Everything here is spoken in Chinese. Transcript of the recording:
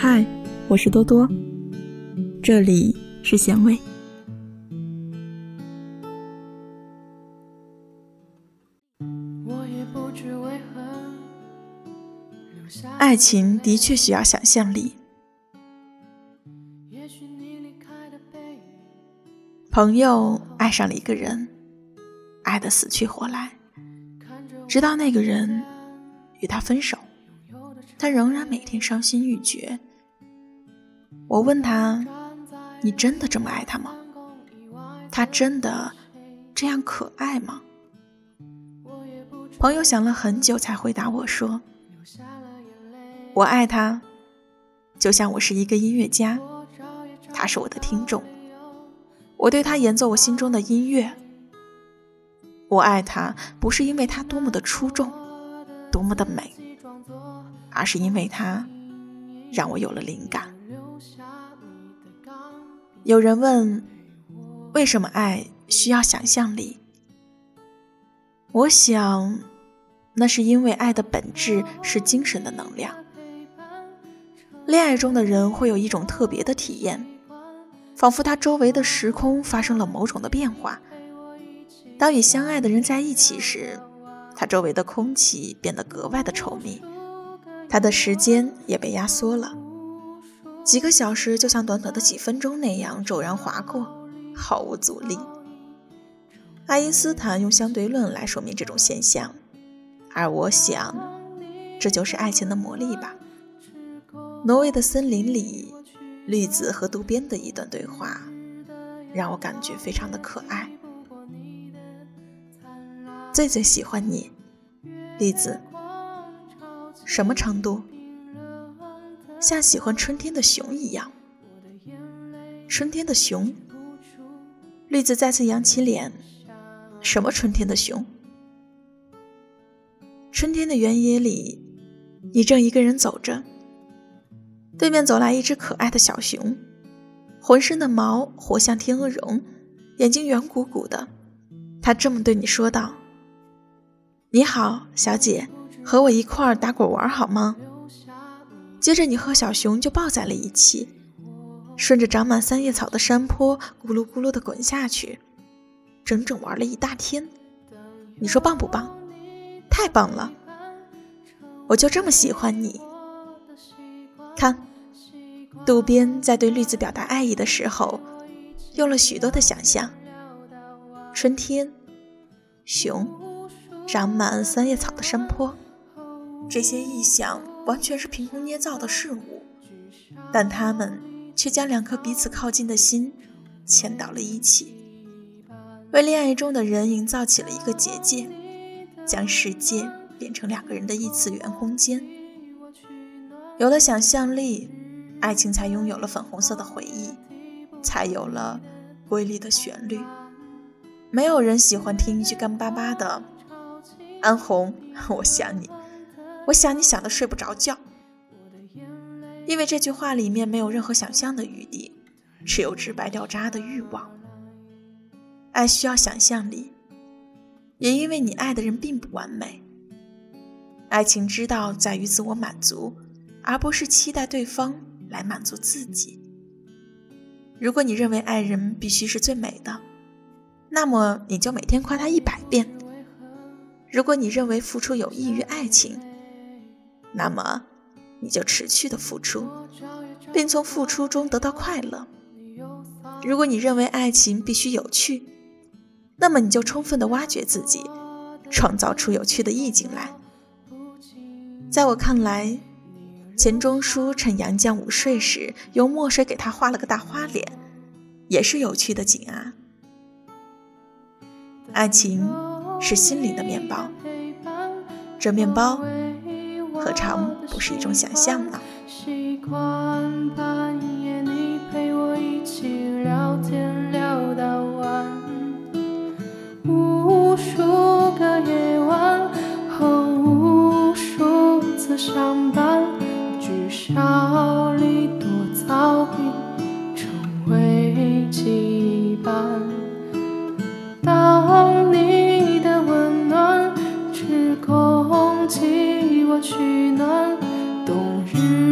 嗨，我是多多，这里是咸味。爱情的确需要想象力。朋友爱上了一个人，爱得死去活来，直到那个人与他分手，他仍然每天伤心欲绝。我问他：“你真的这么爱他吗？他真的这样可爱吗？”朋友想了很久，才回答我说：“我爱他，就像我是一个音乐家，他是我的听众，我对他演奏我心中的音乐。我爱他，不是因为他多么的出众，多么的美，而是因为他让我有了灵感。”有人问：“为什么爱需要想象力？”我想，那是因为爱的本质是精神的能量。恋爱中的人会有一种特别的体验，仿佛他周围的时空发生了某种的变化。当与相爱的人在一起时，他周围的空气变得格外的稠密，他的时间也被压缩了。几个小时就像短短的几分钟那样骤然划过，毫无阻力。爱因斯坦用相对论来说明这种现象，而我想，这就是爱情的魔力吧。挪威的森林里，绿子和渡边的一段对话，让我感觉非常的可爱。最最喜欢你，绿子，什么程度？像喜欢春天的熊一样，春天的熊。绿子再次扬起脸，什么春天的熊？春天的原野里，你正一个人走着，对面走来一只可爱的小熊，浑身的毛活像天鹅绒，眼睛圆鼓鼓的。他这么对你说道：“你好，小姐，和我一块儿打滚玩好吗？”接着，你和小熊就抱在了一起，顺着长满三叶草的山坡咕噜咕噜地滚下去，整整玩了一大天。你说棒不棒？太棒了！我就这么喜欢你。看，渡边在对绿子表达爱意的时候，用了许多的想象：春天，熊，长满三叶草的山坡，这些意象。完全是凭空捏造的事物，但他们却将两颗彼此靠近的心牵到了一起，为恋爱中的人营造起了一个结界，将世界变成两个人的异次元空间。有了想象力，爱情才拥有了粉红色的回忆，才有了瑰丽的旋律。没有人喜欢听一句干巴巴的“安红，我想你”。我想你想的睡不着觉，因为这句话里面没有任何想象的余地，只有直白掉渣的欲望。爱需要想象力，也因为你爱的人并不完美。爱情之道在于自我满足，而不是期待对方来满足自己。如果你认为爱人必须是最美的，那么你就每天夸他一百遍。如果你认为付出有益于爱情，那么，你就持续的付出，并从付出中得到快乐。如果你认为爱情必须有趣，那么你就充分的挖掘自己，创造出有趣的意境来。在我看来，钱钟书趁杨绛午睡时用墨水给她画了个大花脸，也是有趣的景啊。爱情是心灵的面包，这面包。何尝不是一种想象呢？mm.